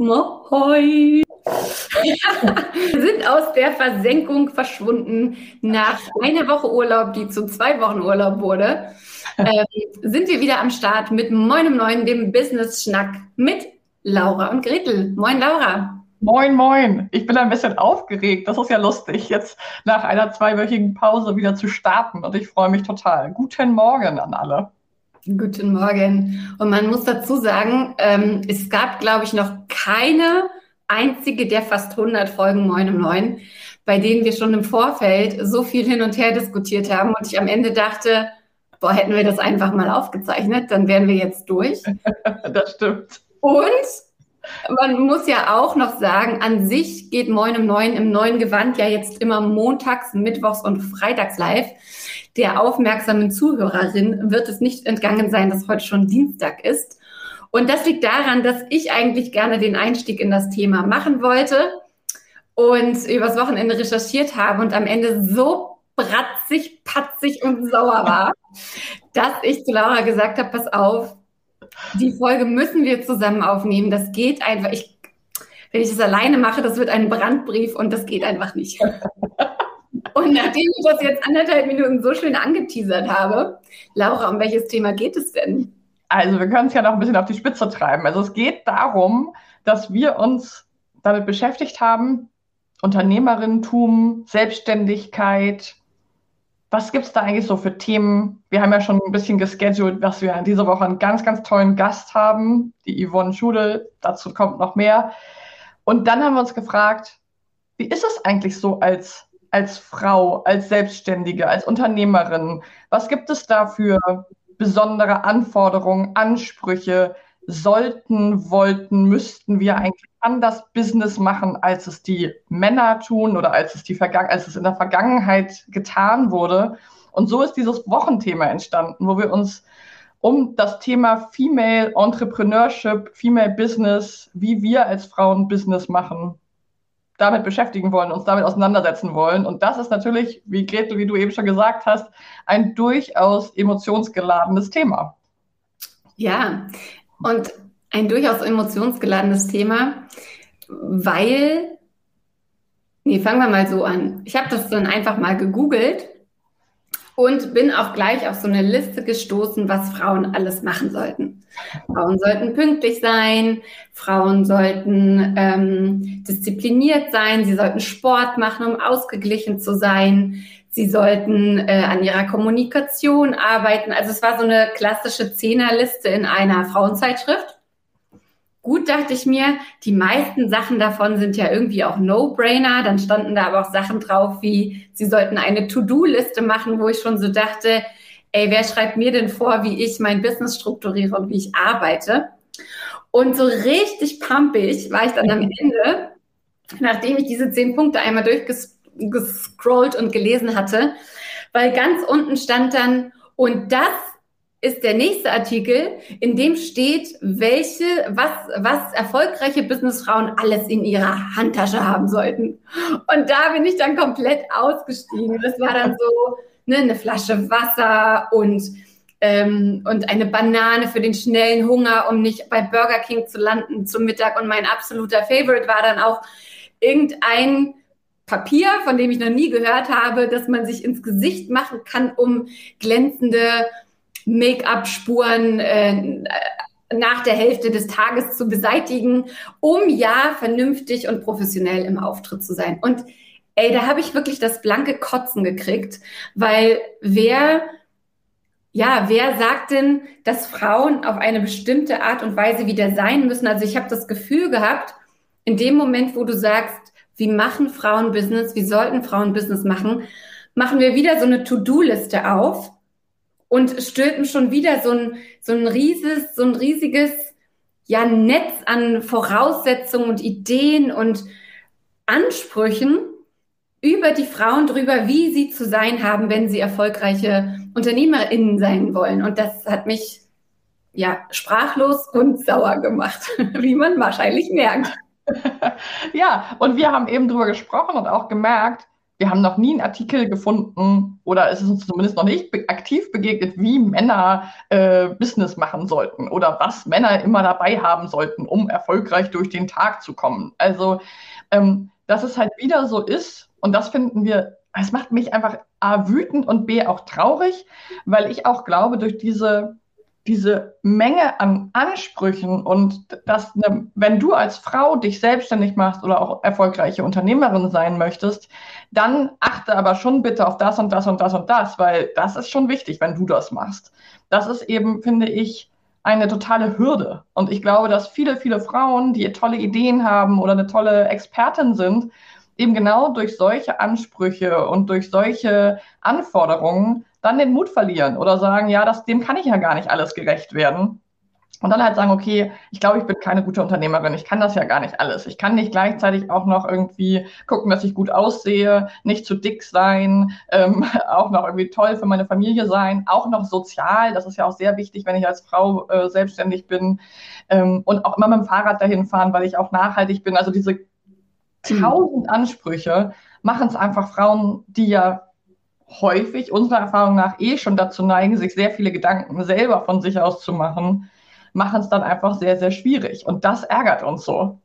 Mohoi! Wir sind aus der Versenkung verschwunden. Nach einer Woche Urlaub, die zu zwei Wochen Urlaub wurde, ähm, sind wir wieder am Start mit Moin um Neun, dem Business-Schnack mit Laura und Gretel. Moin, Laura. Moin, moin. Ich bin ein bisschen aufgeregt. Das ist ja lustig, jetzt nach einer zweiwöchigen Pause wieder zu starten. Und ich freue mich total. Guten Morgen an alle. Guten Morgen. Und man muss dazu sagen, ähm, es gab, glaube ich, noch keine einzige der fast 100 Folgen Moin um Neun, bei denen wir schon im Vorfeld so viel hin und her diskutiert haben. Und ich am Ende dachte, boah, hätten wir das einfach mal aufgezeichnet, dann wären wir jetzt durch. das stimmt. Und man muss ja auch noch sagen, an sich geht Moin um Neun im neuen Gewand ja jetzt immer montags, mittwochs und freitags live. Der aufmerksamen Zuhörerin wird es nicht entgangen sein, dass heute schon Dienstag ist. Und das liegt daran, dass ich eigentlich gerne den Einstieg in das Thema machen wollte und übers Wochenende recherchiert habe und am Ende so bratzig, patzig und sauer war, dass ich zu Laura gesagt habe, pass auf, die Folge müssen wir zusammen aufnehmen. Das geht einfach. Ich, wenn ich das alleine mache, das wird ein Brandbrief und das geht einfach nicht. Und nachdem ich das jetzt anderthalb Minuten so schön angeteasert habe, Laura, um welches Thema geht es denn? Also wir können es ja noch ein bisschen auf die Spitze treiben. Also es geht darum, dass wir uns damit beschäftigt haben, Unternehmerinnentum, Selbstständigkeit, was gibt es da eigentlich so für Themen? Wir haben ja schon ein bisschen gescheduled, dass wir diese Woche einen ganz, ganz tollen Gast haben, die Yvonne Schudel. Dazu kommt noch mehr. Und dann haben wir uns gefragt, wie ist es eigentlich so als, als Frau, als Selbstständige, als Unternehmerin? Was gibt es da für besondere Anforderungen, Ansprüche? Sollten, wollten, müssten wir eigentlich anders Business machen, als es die Männer tun oder als es, die Vergangen als es in der Vergangenheit getan wurde. Und so ist dieses Wochenthema entstanden, wo wir uns um das Thema Female Entrepreneurship, Female Business, wie wir als Frauen Business machen, damit beschäftigen wollen, uns damit auseinandersetzen wollen. Und das ist natürlich, wie Gretel, wie du eben schon gesagt hast, ein durchaus emotionsgeladenes Thema. Ja, und ein durchaus emotionsgeladenes Thema, weil, nee, fangen wir mal so an. Ich habe das dann einfach mal gegoogelt und bin auch gleich auf so eine Liste gestoßen, was Frauen alles machen sollten. Frauen sollten pünktlich sein, Frauen sollten ähm, diszipliniert sein, sie sollten Sport machen, um ausgeglichen zu sein, sie sollten äh, an ihrer Kommunikation arbeiten. Also es war so eine klassische Zehnerliste in einer Frauenzeitschrift. Gut, dachte ich mir, die meisten Sachen davon sind ja irgendwie auch No-Brainer. Dann standen da aber auch Sachen drauf, wie sie sollten eine To-Do-Liste machen, wo ich schon so dachte, ey, wer schreibt mir denn vor, wie ich mein Business strukturiere und wie ich arbeite? Und so richtig pumpig war ich dann am Ende, nachdem ich diese zehn Punkte einmal durchgescrollt und gelesen hatte, weil ganz unten stand dann, und das ist der nächste Artikel, in dem steht, welche, was, was erfolgreiche Businessfrauen alles in ihrer Handtasche haben sollten. Und da bin ich dann komplett ausgestiegen. Das war dann so ne, eine Flasche Wasser und ähm, und eine Banane für den schnellen Hunger, um nicht bei Burger King zu landen zum Mittag. Und mein absoluter Favorite war dann auch irgendein Papier, von dem ich noch nie gehört habe, dass man sich ins Gesicht machen kann, um glänzende Make-up-Spuren äh, nach der Hälfte des Tages zu beseitigen, um ja vernünftig und professionell im Auftritt zu sein. Und ey, da habe ich wirklich das blanke Kotzen gekriegt, weil wer ja, wer sagt denn, dass Frauen auf eine bestimmte Art und Weise wieder sein müssen? Also ich habe das Gefühl gehabt, in dem Moment, wo du sagst, wie machen Frauen Business, wie sollten Frauen Business machen, machen wir wieder so eine To-Do-Liste auf und stülpen schon wieder so ein, so ein rieses, so ein riesiges, ja, Netz an Voraussetzungen und Ideen und Ansprüchen über die Frauen drüber, wie sie zu sein haben, wenn sie erfolgreiche UnternehmerInnen sein wollen. Und das hat mich ja sprachlos und sauer gemacht, wie man wahrscheinlich merkt. ja, und wir haben eben drüber gesprochen und auch gemerkt, wir haben noch nie einen Artikel gefunden oder es ist uns zumindest noch nicht be aktiv begegnet, wie Männer äh, Business machen sollten oder was Männer immer dabei haben sollten, um erfolgreich durch den Tag zu kommen. Also, ähm, dass es halt wieder so ist und das finden wir, es macht mich einfach A wütend und B auch traurig, weil ich auch glaube, durch diese diese Menge an Ansprüchen und dass, ne, wenn du als Frau dich selbstständig machst oder auch erfolgreiche Unternehmerin sein möchtest, dann achte aber schon bitte auf das und das und das und das, weil das ist schon wichtig, wenn du das machst. Das ist eben, finde ich, eine totale Hürde. Und ich glaube, dass viele, viele Frauen, die tolle Ideen haben oder eine tolle Expertin sind, eben genau durch solche Ansprüche und durch solche Anforderungen dann den Mut verlieren oder sagen, ja, das, dem kann ich ja gar nicht alles gerecht werden. Und dann halt sagen, okay, ich glaube, ich bin keine gute Unternehmerin, ich kann das ja gar nicht alles. Ich kann nicht gleichzeitig auch noch irgendwie gucken, dass ich gut aussehe, nicht zu dick sein, ähm, auch noch irgendwie toll für meine Familie sein, auch noch sozial. Das ist ja auch sehr wichtig, wenn ich als Frau äh, selbstständig bin ähm, und auch immer mit dem Fahrrad dahin fahren, weil ich auch nachhaltig bin. Also diese tausend Ansprüche machen es einfach Frauen, die ja häufig unserer Erfahrung nach eh schon dazu neigen, sich sehr viele Gedanken selber von sich aus zu machen, machen es dann einfach sehr, sehr schwierig. Und das ärgert uns so.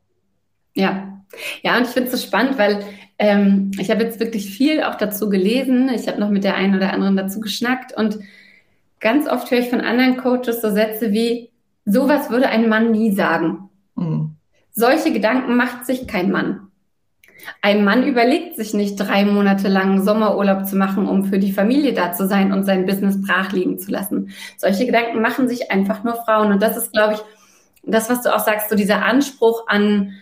Ja, ja, und ich finde es so spannend, weil ähm, ich habe jetzt wirklich viel auch dazu gelesen. Ich habe noch mit der einen oder anderen dazu geschnackt und ganz oft höre ich von anderen Coaches so Sätze wie, sowas würde ein Mann nie sagen. Mhm. Solche Gedanken macht sich kein Mann. Ein Mann überlegt sich nicht, drei Monate lang Sommerurlaub zu machen, um für die Familie da zu sein und sein Business brach liegen zu lassen. Solche Gedanken machen sich einfach nur Frauen. Und das ist, glaube ich, das, was du auch sagst, so dieser Anspruch an,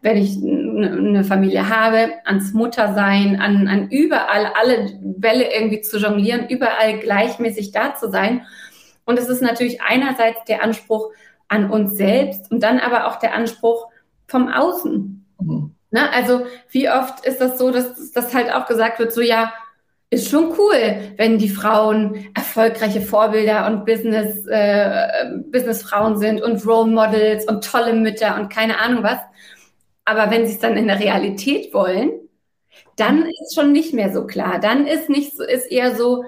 wenn ich eine Familie habe, ans Muttersein, an, an überall alle Bälle irgendwie zu jonglieren, überall gleichmäßig da zu sein. Und es ist natürlich einerseits der Anspruch an uns selbst und dann aber auch der Anspruch vom Außen. Mhm. Ne? Also wie oft ist das so, dass das halt auch gesagt wird, so ja, ist schon cool, wenn die Frauen erfolgreiche Vorbilder und Business, äh, Businessfrauen sind und Role Models und tolle Mütter und keine Ahnung was. Aber wenn sie es dann in der Realität wollen, dann ist schon nicht mehr so klar. Dann ist nicht so, ist eher so,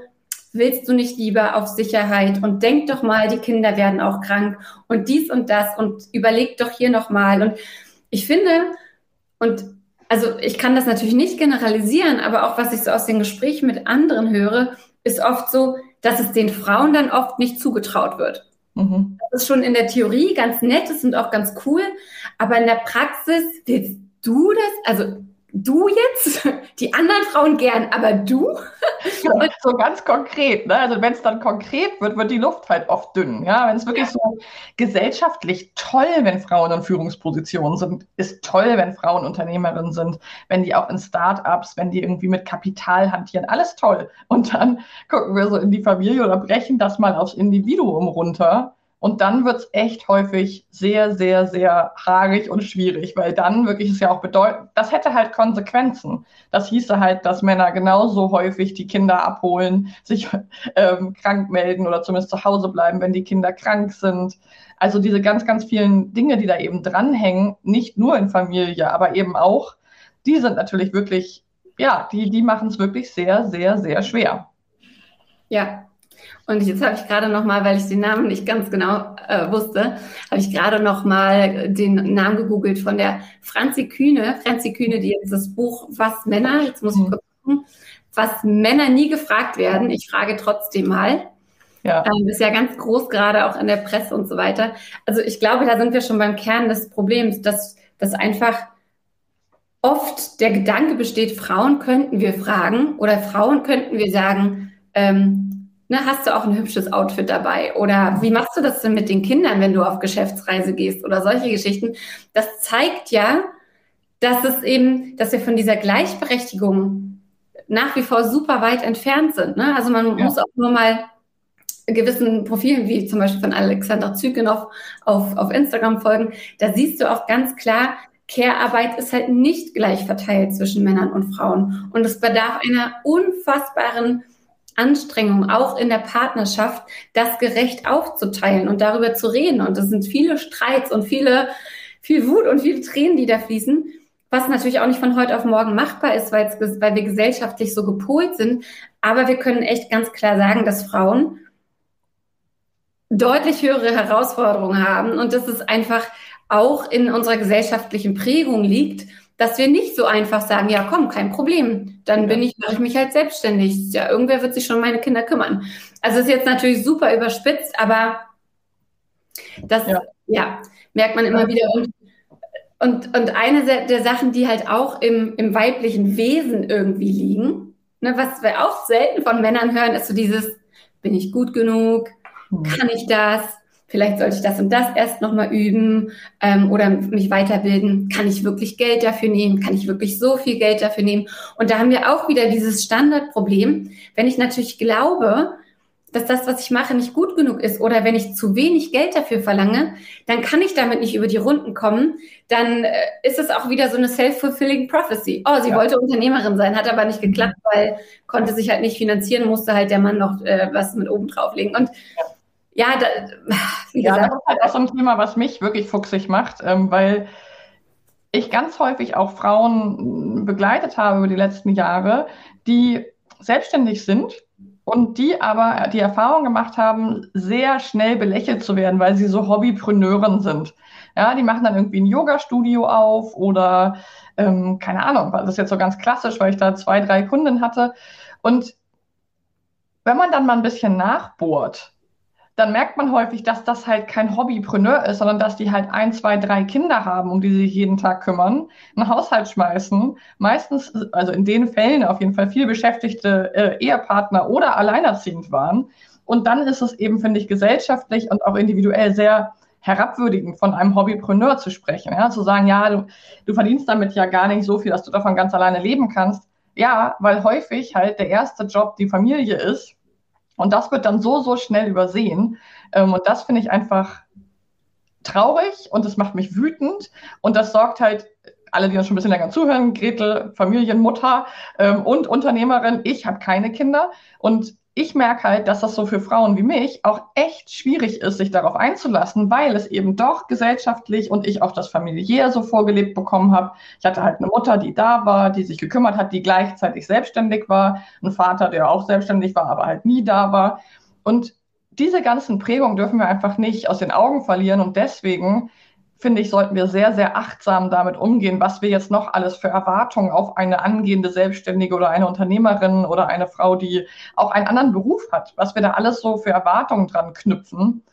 willst du nicht lieber auf Sicherheit und denk doch mal, die Kinder werden auch krank und dies und das und überleg doch hier nochmal. Und ich finde, und also ich kann das natürlich nicht generalisieren, aber auch was ich so aus den Gesprächen mit anderen höre, ist oft so, dass es den Frauen dann oft nicht zugetraut wird. Mhm. Das ist schon in der Theorie ganz nett ist und auch ganz cool, aber in der Praxis willst du das? Also du jetzt, die anderen Frauen gern, aber du? Ja, so ganz konkret, ne? Also wenn es dann konkret wird, wird die Luft halt oft dünn. Ja, wenn es wirklich ja. so gesellschaftlich toll, wenn Frauen in Führungspositionen sind, ist toll, wenn Frauen Unternehmerinnen sind, wenn die auch in Startups, wenn die irgendwie mit Kapital hantieren, alles toll. Und dann gucken wir so in die Familie oder brechen das mal aufs Individuum runter und dann wird es echt häufig sehr, sehr, sehr haarig und schwierig, weil dann wirklich es ja auch bedeutet, das hätte halt Konsequenzen. Das hieße halt, dass Männer genauso häufig die Kinder abholen, sich ähm, krank melden oder zumindest zu Hause bleiben, wenn die Kinder krank sind. Also diese ganz, ganz vielen Dinge, die da eben dranhängen, nicht nur in Familie, aber eben auch, die sind natürlich wirklich, ja, die, die machen es wirklich sehr, sehr, sehr schwer. Ja, und jetzt habe ich gerade noch mal, weil ich den Namen nicht ganz genau äh, wusste, habe ich gerade noch mal den Namen gegoogelt von der Franzi Kühne. Franzi Kühne, die jetzt das Buch Was Männer, jetzt muss ich mhm. gucken, was Männer nie gefragt werden. Ich frage trotzdem mal. Ja. Ähm, ist ja ganz groß gerade auch in der Presse und so weiter. Also ich glaube, da sind wir schon beim Kern des Problems, dass, dass einfach oft der Gedanke besteht, Frauen könnten wir fragen oder Frauen könnten wir sagen, ähm, ne, hast du auch ein hübsches Outfit dabei? Oder wie machst du das denn mit den Kindern, wenn du auf Geschäftsreise gehst? Oder solche Geschichten. Das zeigt ja, dass es eben, dass wir von dieser Gleichberechtigung nach wie vor super weit entfernt sind. Ne? Also man ja. muss auch nur mal gewissen Profilen, wie zum Beispiel von Alexander Zygenov auf, auf Instagram folgen, da siehst du auch ganz klar, Care-Arbeit ist halt nicht gleich verteilt zwischen Männern und Frauen. Und es bedarf einer unfassbaren Anstrengung, auch in der Partnerschaft, das gerecht aufzuteilen und darüber zu reden. Und es sind viele Streits und viele, viel Wut und viele Tränen, die da fließen was natürlich auch nicht von heute auf morgen machbar ist, weil, weil wir gesellschaftlich so gepolt sind. Aber wir können echt ganz klar sagen, dass Frauen deutlich höhere Herausforderungen haben und dass es einfach auch in unserer gesellschaftlichen Prägung liegt, dass wir nicht so einfach sagen, ja komm, kein Problem, dann bin ich, mache ich mich halt selbstständig. Ja, irgendwer wird sich schon um meine Kinder kümmern. Also ist jetzt natürlich super überspitzt, aber das ja, ja merkt man immer wieder. Und und, und eine der Sachen, die halt auch im, im weiblichen Wesen irgendwie liegen, ne, was wir auch selten von Männern hören, ist so dieses, bin ich gut genug? Hm. Kann ich das? Vielleicht sollte ich das und das erst nochmal üben ähm, oder mich weiterbilden. Kann ich wirklich Geld dafür nehmen? Kann ich wirklich so viel Geld dafür nehmen? Und da haben wir auch wieder dieses Standardproblem. Wenn ich natürlich glaube, dass das, was ich mache, nicht gut genug ist oder wenn ich zu wenig Geld dafür verlange, dann kann ich damit nicht über die Runden kommen. Dann äh, ist es auch wieder so eine self-fulfilling prophecy. Oh, sie ja. wollte Unternehmerin sein, hat aber nicht geklappt, weil konnte sich halt nicht finanzieren, musste halt der Mann noch äh, was mit oben drauflegen. Und ja, da, wie ja, das ist halt auch so ein Thema, was mich wirklich fuchsig macht, ähm, weil ich ganz häufig auch Frauen begleitet habe über die letzten Jahre, die selbstständig sind und die aber die Erfahrung gemacht haben, sehr schnell belächelt zu werden, weil sie so Hobbypreneuren sind. Ja, die machen dann irgendwie ein Yoga-Studio auf oder ähm, keine Ahnung, das ist jetzt so ganz klassisch, weil ich da zwei, drei Kunden hatte. Und wenn man dann mal ein bisschen nachbohrt, dann merkt man häufig, dass das halt kein Hobbypreneur ist, sondern dass die halt ein, zwei, drei Kinder haben, um die sie sich jeden Tag kümmern, einen Haushalt schmeißen, meistens, also in den Fällen auf jeden Fall viel beschäftigte äh, Ehepartner oder alleinerziehend waren. Und dann ist es eben, finde ich, gesellschaftlich und auch individuell sehr herabwürdigend von einem Hobbypreneur zu sprechen. Ja? Zu sagen, ja, du, du verdienst damit ja gar nicht so viel, dass du davon ganz alleine leben kannst. Ja, weil häufig halt der erste Job die Familie ist und das wird dann so, so schnell übersehen. Ähm, und das finde ich einfach traurig und das macht mich wütend. Und das sorgt halt, alle, die uns schon ein bisschen länger zuhören, Gretel, Familienmutter ähm, und Unternehmerin, ich habe keine Kinder. Und ich merke halt, dass das so für Frauen wie mich auch echt schwierig ist, sich darauf einzulassen, weil es eben doch gesellschaftlich und ich auch das familiär so vorgelebt bekommen habe. Ich hatte halt eine Mutter, die da war, die sich gekümmert hat, die gleichzeitig selbstständig war, ein Vater, der auch selbstständig war, aber halt nie da war. Und diese ganzen Prägungen dürfen wir einfach nicht aus den Augen verlieren und deswegen finde ich, sollten wir sehr, sehr achtsam damit umgehen, was wir jetzt noch alles für Erwartungen auf eine angehende Selbstständige oder eine Unternehmerin oder eine Frau, die auch einen anderen Beruf hat, was wir da alles so für Erwartungen dran knüpfen.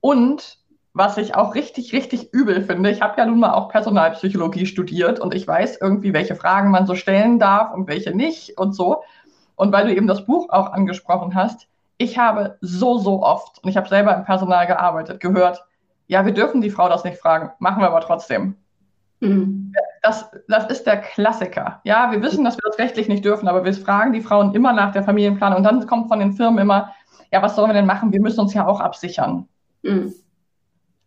Und was ich auch richtig, richtig übel finde, ich habe ja nun mal auch Personalpsychologie studiert und ich weiß irgendwie, welche Fragen man so stellen darf und welche nicht und so. Und weil du eben das Buch auch angesprochen hast, ich habe so, so oft, und ich habe selber im Personal gearbeitet, gehört, ja, wir dürfen die Frau das nicht fragen, machen wir aber trotzdem. Mhm. Das, das ist der Klassiker. Ja, wir wissen, dass wir das rechtlich nicht dürfen, aber wir fragen die Frauen immer nach der Familienplanung. Und dann kommt von den Firmen immer, ja, was sollen wir denn machen? Wir müssen uns ja auch absichern. Mhm.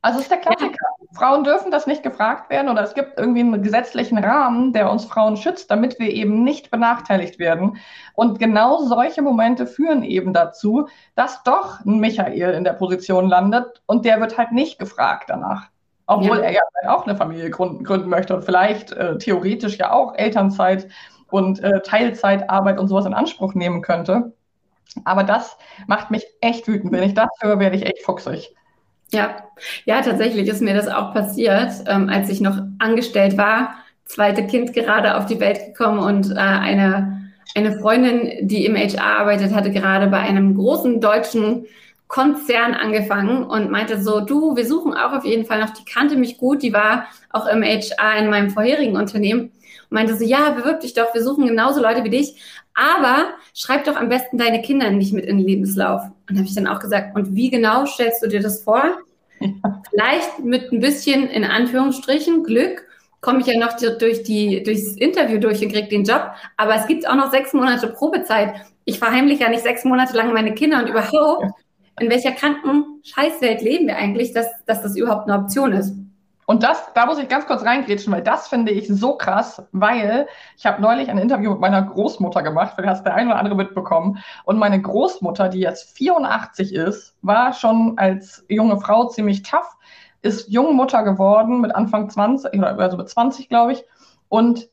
Also ist der Klassiker. Ja. Frauen dürfen das nicht gefragt werden oder es gibt irgendwie einen gesetzlichen Rahmen, der uns Frauen schützt, damit wir eben nicht benachteiligt werden. Und genau solche Momente führen eben dazu, dass doch ein Michael in der Position landet und der wird halt nicht gefragt danach. Obwohl ja. er ja auch eine Familie gründen, gründen möchte und vielleicht äh, theoretisch ja auch Elternzeit und äh, Teilzeitarbeit und sowas in Anspruch nehmen könnte. Aber das macht mich echt wütend. Wenn ich das höre, werde ich echt fuchsig. Ja, ja, tatsächlich ist mir das auch passiert, ähm, als ich noch angestellt war. Zweite Kind gerade auf die Welt gekommen und äh, eine, eine Freundin, die im HR arbeitet, hatte gerade bei einem großen deutschen Konzern angefangen und meinte so, du, wir suchen auch auf jeden Fall noch, die kannte mich gut, die war auch im HR in meinem vorherigen Unternehmen meinte so, ja, bewirb dich doch, wir suchen genauso Leute wie dich, aber schreib doch am besten deine Kinder nicht mit in den Lebenslauf. Und habe ich dann auch gesagt, und wie genau stellst du dir das vor? Ja. Vielleicht mit ein bisschen, in Anführungsstrichen, Glück komme ich ja noch durch die, durchs Interview durch und kriege den Job. Aber es gibt auch noch sechs Monate Probezeit. Ich verheimliche ja nicht sechs Monate lang meine Kinder und überhaupt, in welcher kranken Scheißwelt leben wir eigentlich, dass, dass das überhaupt eine Option ist. Und das, da muss ich ganz kurz reingrätschen, weil das finde ich so krass, weil ich habe neulich ein Interview mit meiner Großmutter gemacht, vielleicht hast der eine oder andere mitbekommen. Und meine Großmutter, die jetzt 84 ist, war schon als junge Frau ziemlich tough, ist junge Mutter geworden mit Anfang 20, also mit 20, glaube ich. Und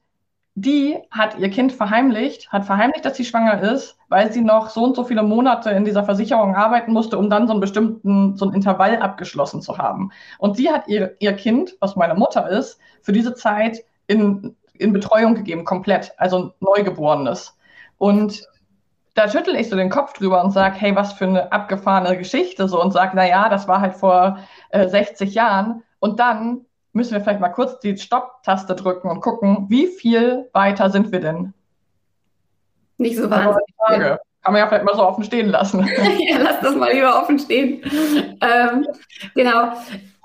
die hat ihr Kind verheimlicht, hat verheimlicht, dass sie schwanger ist, weil sie noch so und so viele Monate in dieser Versicherung arbeiten musste, um dann so einen bestimmten, so ein Intervall abgeschlossen zu haben. Und sie hat ihr, ihr Kind, was meine Mutter ist, für diese Zeit in, in Betreuung gegeben, komplett, also Neugeborenes. Und da schüttel ich so den Kopf drüber und sage, hey, was für eine abgefahrene Geschichte so und sage, na ja, das war halt vor äh, 60 Jahren. Und dann müssen wir vielleicht mal kurz die Stopp-Taste drücken und gucken, wie viel weiter sind wir denn? Nicht so wahnsinnig. Frage. Kann man ja vielleicht mal so offen stehen lassen. ja, lass das mal lieber offen stehen. ähm, genau.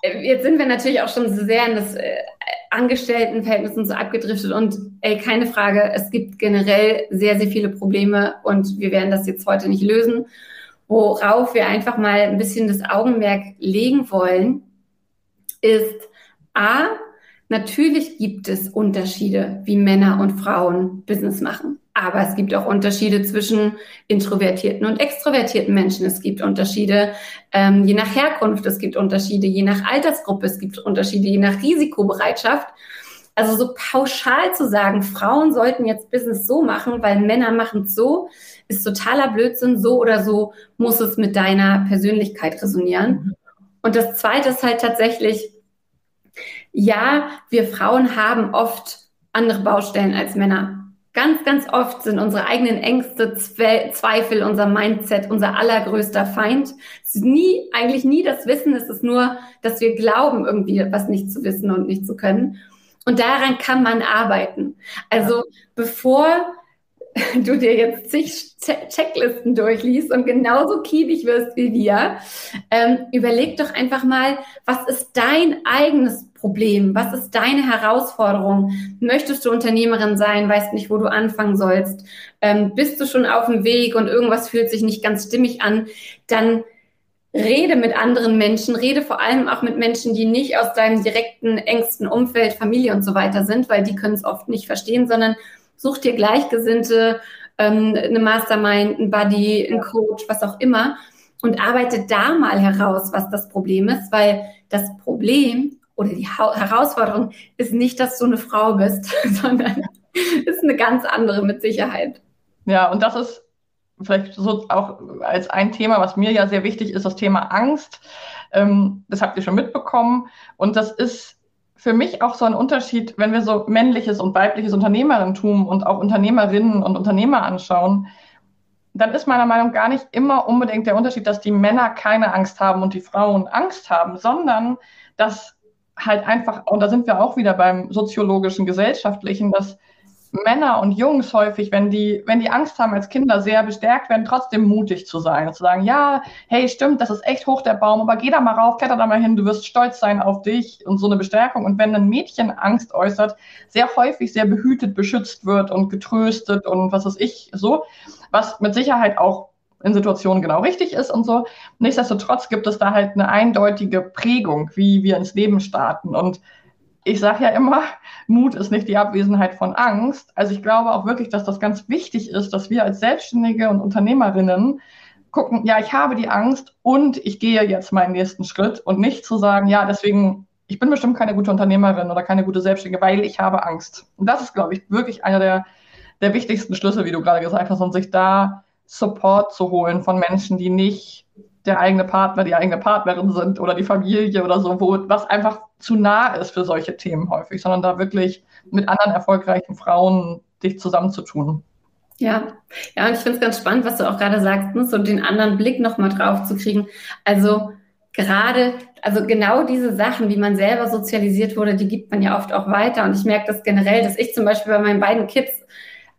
Jetzt sind wir natürlich auch schon sehr in das äh, Angestelltenverhältnis und so abgedriftet und ey, keine Frage, es gibt generell sehr, sehr viele Probleme und wir werden das jetzt heute nicht lösen. Worauf wir einfach mal ein bisschen das Augenmerk legen wollen, ist, A, natürlich gibt es Unterschiede, wie Männer und Frauen Business machen. Aber es gibt auch Unterschiede zwischen introvertierten und extrovertierten Menschen. Es gibt Unterschiede ähm, je nach Herkunft. Es gibt Unterschiede je nach Altersgruppe. Es gibt Unterschiede je nach Risikobereitschaft. Also so pauschal zu sagen, Frauen sollten jetzt Business so machen, weil Männer machen es so, ist totaler Blödsinn. So oder so muss es mit deiner Persönlichkeit resonieren. Und das Zweite ist halt tatsächlich, ja, wir Frauen haben oft andere Baustellen als Männer. Ganz, ganz oft sind unsere eigenen Ängste, Zweifel, unser Mindset unser allergrößter Feind. Es ist nie, eigentlich nie das Wissen, es ist nur, dass wir glauben, irgendwie was nicht zu wissen und nicht zu können. Und daran kann man arbeiten. Also bevor du dir jetzt zig Checklisten durchliest und genauso kiebig wirst wie wir, ähm, überleg doch einfach mal, was ist dein eigenes Problem? Was ist deine Herausforderung? Möchtest du Unternehmerin sein, weißt nicht, wo du anfangen sollst? Ähm, bist du schon auf dem Weg und irgendwas fühlt sich nicht ganz stimmig an? Dann rede mit anderen Menschen, rede vor allem auch mit Menschen, die nicht aus deinem direkten, engsten Umfeld, Familie und so weiter sind, weil die können es oft nicht verstehen, sondern such dir Gleichgesinnte, ähm, eine Mastermind, ein Buddy, ein Coach, was auch immer und arbeite da mal heraus, was das Problem ist, weil das Problem oder die ha Herausforderung ist nicht, dass du eine Frau bist, sondern ist eine ganz andere mit Sicherheit. Ja, und das ist vielleicht so auch als ein Thema, was mir ja sehr wichtig ist, das Thema Angst. Ähm, das habt ihr schon mitbekommen. Und das ist für mich auch so ein Unterschied, wenn wir so männliches und weibliches Unternehmerentum und auch Unternehmerinnen und Unternehmer anschauen, dann ist meiner Meinung nach gar nicht immer unbedingt der Unterschied, dass die Männer keine Angst haben und die Frauen Angst haben, sondern dass halt einfach, und da sind wir auch wieder beim soziologischen, gesellschaftlichen, dass Männer und Jungs häufig, wenn die, wenn die Angst haben als Kinder sehr bestärkt werden, trotzdem mutig zu sein und zu sagen, ja, hey, stimmt, das ist echt hoch der Baum, aber geh da mal rauf, kletter da mal hin, du wirst stolz sein auf dich und so eine Bestärkung. Und wenn ein Mädchen Angst äußert, sehr häufig sehr behütet, beschützt wird und getröstet und was weiß ich, so, was mit Sicherheit auch in Situationen genau richtig ist und so. Nichtsdestotrotz gibt es da halt eine eindeutige Prägung, wie wir ins Leben starten. Und ich sage ja immer, Mut ist nicht die Abwesenheit von Angst. Also ich glaube auch wirklich, dass das ganz wichtig ist, dass wir als Selbstständige und Unternehmerinnen gucken, ja, ich habe die Angst und ich gehe jetzt meinen nächsten Schritt und nicht zu sagen, ja, deswegen, ich bin bestimmt keine gute Unternehmerin oder keine gute Selbstständige, weil ich habe Angst. Und das ist, glaube ich, wirklich einer der, der wichtigsten Schlüssel, wie du gerade gesagt hast, und sich da Support zu holen von Menschen, die nicht der eigene Partner, die eigene Partnerin sind oder die Familie oder so, wo was einfach zu nah ist für solche Themen häufig, sondern da wirklich mit anderen erfolgreichen Frauen dich zusammenzutun. Ja, ja, und ich finde es ganz spannend, was du auch gerade sagst, ne? so den anderen Blick nochmal drauf zu kriegen. Also gerade, also genau diese Sachen, wie man selber sozialisiert wurde, die gibt man ja oft auch weiter. Und ich merke das generell, dass ich zum Beispiel bei meinen beiden Kids,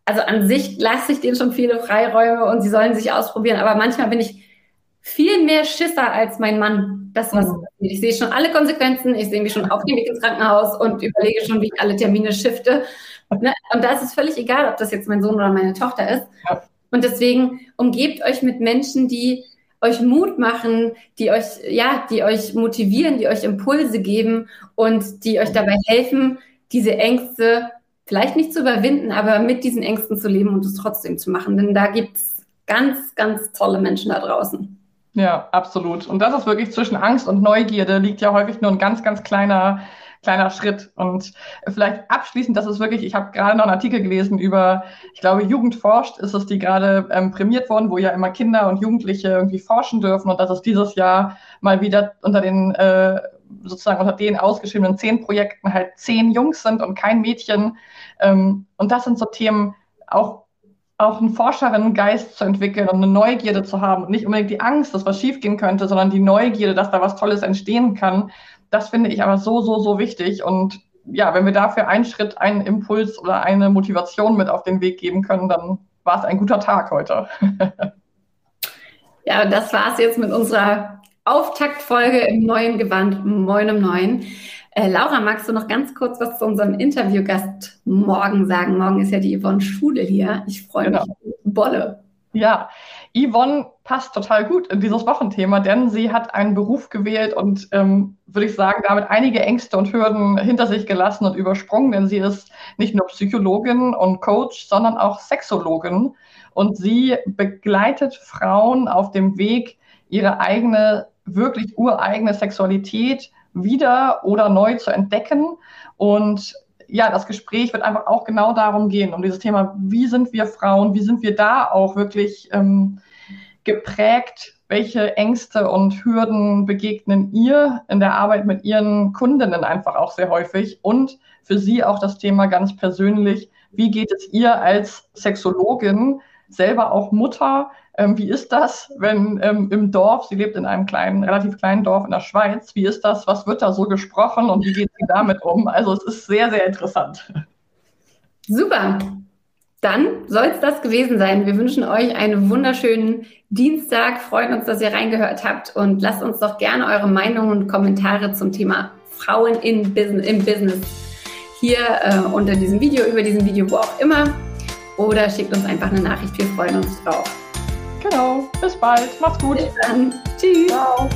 also an sich lasse ich denen schon viele Freiräume und sie sollen sich ausprobieren, aber manchmal bin ich viel mehr Schisser als mein Mann. Das was mhm. ich sehe schon alle Konsequenzen, ich sehe mich schon auf dem Weg ins Krankenhaus und überlege schon, wie ich alle Termine shifte. Ne? Und da ist es völlig egal, ob das jetzt mein Sohn oder meine Tochter ist. Ja. Und deswegen umgebt euch mit Menschen, die euch Mut machen, die euch, ja, die euch motivieren, die euch Impulse geben und die euch dabei helfen, diese Ängste vielleicht nicht zu überwinden, aber mit diesen Ängsten zu leben und es trotzdem zu machen. Denn da gibt es ganz, ganz tolle Menschen da draußen. Ja, absolut. Und das ist wirklich zwischen Angst und Neugierde liegt ja häufig nur ein ganz, ganz kleiner kleiner Schritt. Und vielleicht abschließend, das ist wirklich, ich habe gerade noch einen Artikel gelesen über, ich glaube, Jugend forscht, ist es, die gerade ähm, prämiert worden, wo ja immer Kinder und Jugendliche irgendwie forschen dürfen und dass es dieses Jahr mal wieder unter den äh, sozusagen unter den ausgeschriebenen zehn Projekten halt zehn Jungs sind und kein Mädchen. Ähm, und das sind so Themen, auch auch einen Forscherinnengeist zu entwickeln und eine Neugierde zu haben und nicht unbedingt die Angst, dass was schiefgehen könnte, sondern die Neugierde, dass da was Tolles entstehen kann. Das finde ich aber so, so, so wichtig. Und ja, wenn wir dafür einen Schritt, einen Impuls oder eine Motivation mit auf den Weg geben können, dann war es ein guter Tag heute. ja, das war es jetzt mit unserer Auftaktfolge im neuen Gewand, Moin um Neun. Äh, Laura, magst du noch ganz kurz was zu unserem Interviewgast morgen sagen? Morgen ist ja die Yvonne Schule hier. Ich freue genau. mich. Bolle. Ja, Yvonne passt total gut in dieses Wochenthema, denn sie hat einen Beruf gewählt und ähm, würde ich sagen, damit einige Ängste und Hürden hinter sich gelassen und übersprungen, denn sie ist nicht nur Psychologin und Coach, sondern auch Sexologin und sie begleitet Frauen auf dem Weg, ihre eigene, wirklich ureigene Sexualität wieder oder neu zu entdecken. Und ja, das Gespräch wird einfach auch genau darum gehen, um dieses Thema, wie sind wir Frauen, wie sind wir da auch wirklich ähm, geprägt, welche Ängste und Hürden begegnen ihr in der Arbeit mit ihren Kundinnen einfach auch sehr häufig und für sie auch das Thema ganz persönlich, wie geht es ihr als Sexologin, selber auch Mutter, ähm, wie ist das, wenn ähm, im Dorf, sie lebt in einem kleinen, relativ kleinen Dorf in der Schweiz, wie ist das, was wird da so gesprochen und wie geht sie damit um? Also es ist sehr, sehr interessant. Super. Dann soll es das gewesen sein. Wir wünschen euch einen wunderschönen Dienstag, freuen uns, dass ihr reingehört habt und lasst uns doch gerne eure Meinungen und Kommentare zum Thema Frauen in Business, im Business hier äh, unter diesem Video, über diesem Video, wo auch immer. Oder schickt uns einfach eine Nachricht. Wir freuen uns drauf. Genau. Bis bald. Macht's gut. Bis dann. Tschüss. Ciao.